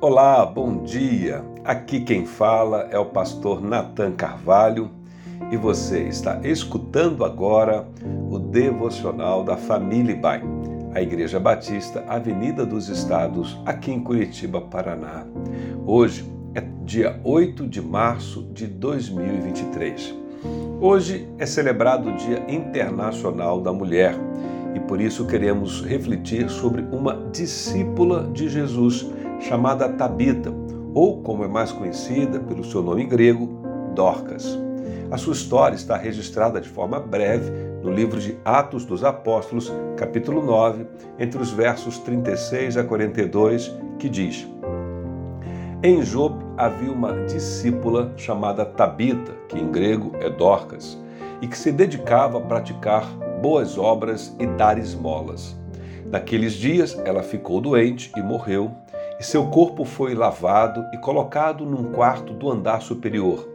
Olá, bom dia. Aqui quem fala é o pastor Nathan Carvalho e você está escutando agora o devocional da Família Bai, a Igreja Batista, Avenida dos Estados, aqui em Curitiba, Paraná. Hoje é dia 8 de março de 2023. Hoje é celebrado o Dia Internacional da Mulher e por isso queremos refletir sobre uma discípula de Jesus chamada Tabita, ou como é mais conhecida pelo seu nome grego, Dorcas. A sua história está registrada de forma breve no livro de Atos dos Apóstolos, capítulo 9, entre os versos 36 a 42, que diz: Em Jope havia uma discípula chamada Tabita, que em grego é Dorcas, e que se dedicava a praticar boas obras e dar esmolas. Naqueles dias ela ficou doente e morreu, e seu corpo foi lavado e colocado num quarto do andar superior.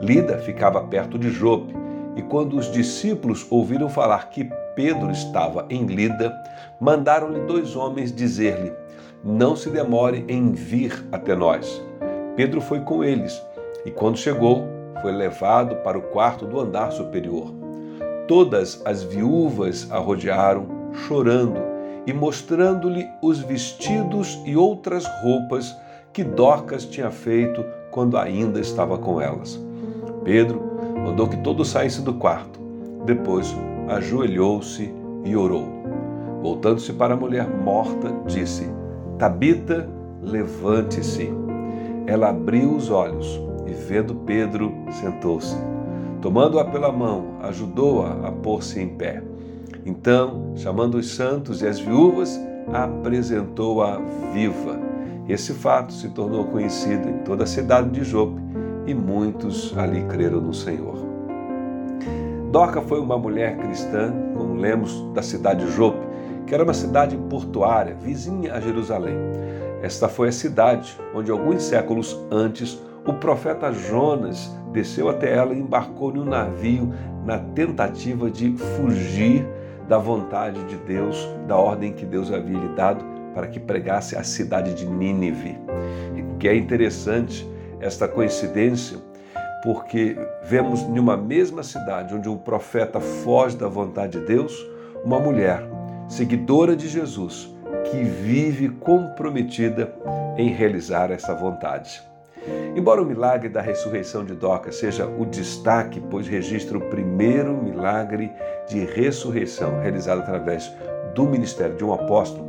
Lida ficava perto de Jope, e quando os discípulos ouviram falar que Pedro estava em Lida, mandaram-lhe dois homens dizer-lhe: Não se demore em vir até nós. Pedro foi com eles, e quando chegou, foi levado para o quarto do andar superior. Todas as viúvas a rodearam, chorando e mostrando-lhe os vestidos e outras roupas que Dorcas tinha feito quando ainda estava com elas. Pedro mandou que todos saíssem do quarto. Depois ajoelhou-se e orou. Voltando-se para a mulher morta, disse: Tabita, levante-se. Ela abriu os olhos e, vendo Pedro, sentou-se. Tomando-a pela mão, ajudou-a a pôr-se em pé. Então, chamando os santos e as viúvas, apresentou-a viva. Esse fato se tornou conhecido em toda a cidade de Jope e muitos ali creram no Senhor. Dorca foi uma mulher cristã, como lemos, da cidade de Jope, que era uma cidade portuária, vizinha a Jerusalém. Esta foi a cidade onde, alguns séculos antes, o profeta Jonas desceu até ela e embarcou num navio na tentativa de fugir da vontade de Deus, da ordem que Deus havia lhe dado para que pregasse a cidade de Nínive. Que é interessante esta coincidência, porque vemos em uma mesma cidade onde um profeta foge da vontade de Deus, uma mulher seguidora de Jesus que vive comprometida em realizar essa vontade. Embora o milagre da ressurreição de Dorcas seja o destaque, pois registra o primeiro milagre de ressurreição realizado através do ministério de um apóstolo,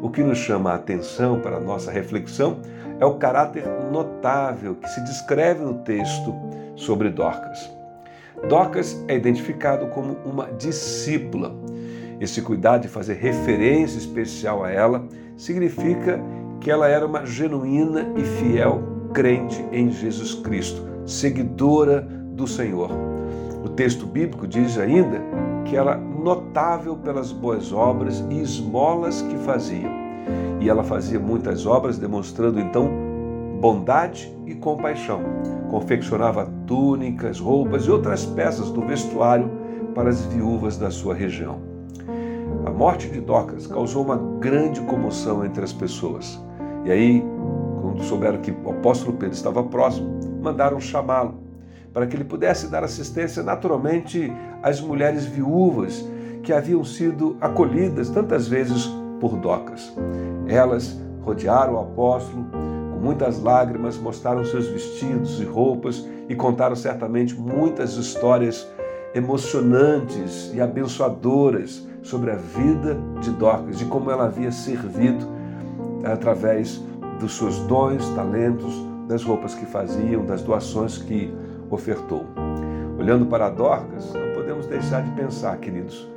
o que nos chama a atenção para a nossa reflexão é o caráter notável que se descreve no texto sobre Dorcas. Dorcas é identificado como uma discípula. Esse cuidado de fazer referência especial a ela significa que ela era uma genuína e fiel crente em Jesus Cristo, seguidora do Senhor. O texto bíblico diz ainda que era notável pelas boas obras e esmolas que fazia. E ela fazia muitas obras, demonstrando então bondade e compaixão. Confeccionava túnicas, roupas e outras peças do vestuário para as viúvas da sua região. A morte de Docas causou uma grande comoção entre as pessoas. E aí quando souberam que o apóstolo Pedro estava próximo, mandaram chamá-lo para que ele pudesse dar assistência naturalmente às mulheres viúvas que haviam sido acolhidas tantas vezes por Docas. Elas rodearam o apóstolo, com muitas lágrimas, mostraram seus vestidos e roupas e contaram certamente muitas histórias emocionantes e abençoadoras sobre a vida de Dorcas, de como ela havia servido através dos seus dons, talentos, das roupas que faziam, das doações que ofertou. Olhando para Dorcas, não podemos deixar de pensar, queridos,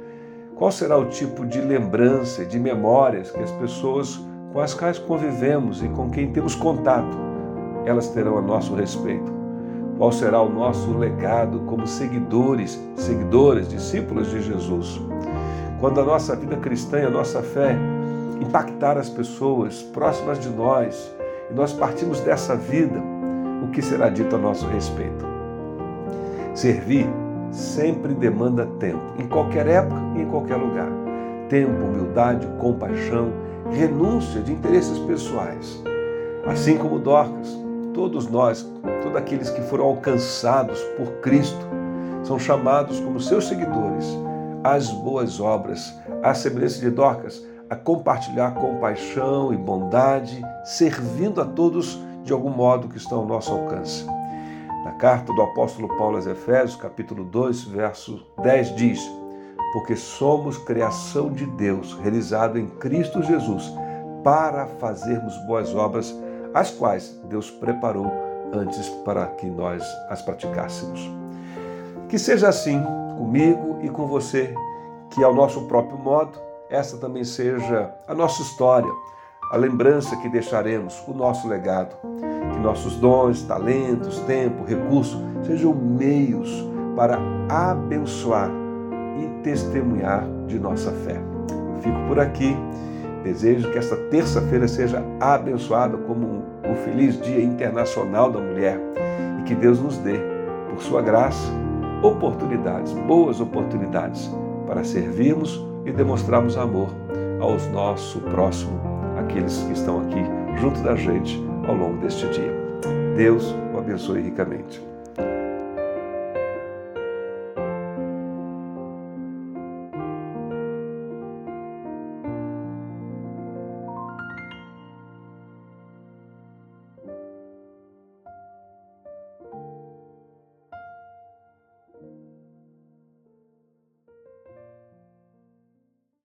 qual será o tipo de lembrança, de memórias que as pessoas com as quais convivemos e com quem temos contato, elas terão a nosso respeito. Qual será o nosso legado como seguidores, seguidoras, discípulos de Jesus? Quando a nossa vida cristã, a nossa fé impactar as pessoas próximas de nós e nós partimos dessa vida, o que será dito a nosso respeito? Servir sempre demanda tempo, em qualquer época e em qualquer lugar. Tempo, humildade, compaixão, renúncia de interesses pessoais. Assim como Dorcas, todos nós, todos aqueles que foram alcançados por Cristo, são chamados como seus seguidores às boas obras, à semelhança de Dorcas, a compartilhar compaixão e bondade, servindo a todos de algum modo que estão ao nosso alcance. Na carta do apóstolo Paulo aos Efésios, capítulo 2, verso 10 diz: Porque somos criação de Deus, realizado em Cristo Jesus, para fazermos boas obras, as quais Deus preparou antes para que nós as praticássemos. Que seja assim comigo e com você, que ao nosso próprio modo, essa também seja a nossa história, a lembrança que deixaremos, o nosso legado. Que nossos dons, talentos, tempo, recursos sejam meios para abençoar e testemunhar de nossa fé. Eu fico por aqui. Desejo que esta terça-feira seja abençoada como o feliz Dia Internacional da Mulher e que Deus nos dê, por sua graça, oportunidades, boas oportunidades para servirmos e demonstrarmos amor aos nosso próximo, aqueles que estão aqui junto da gente ao longo deste dia. Deus o abençoe ricamente.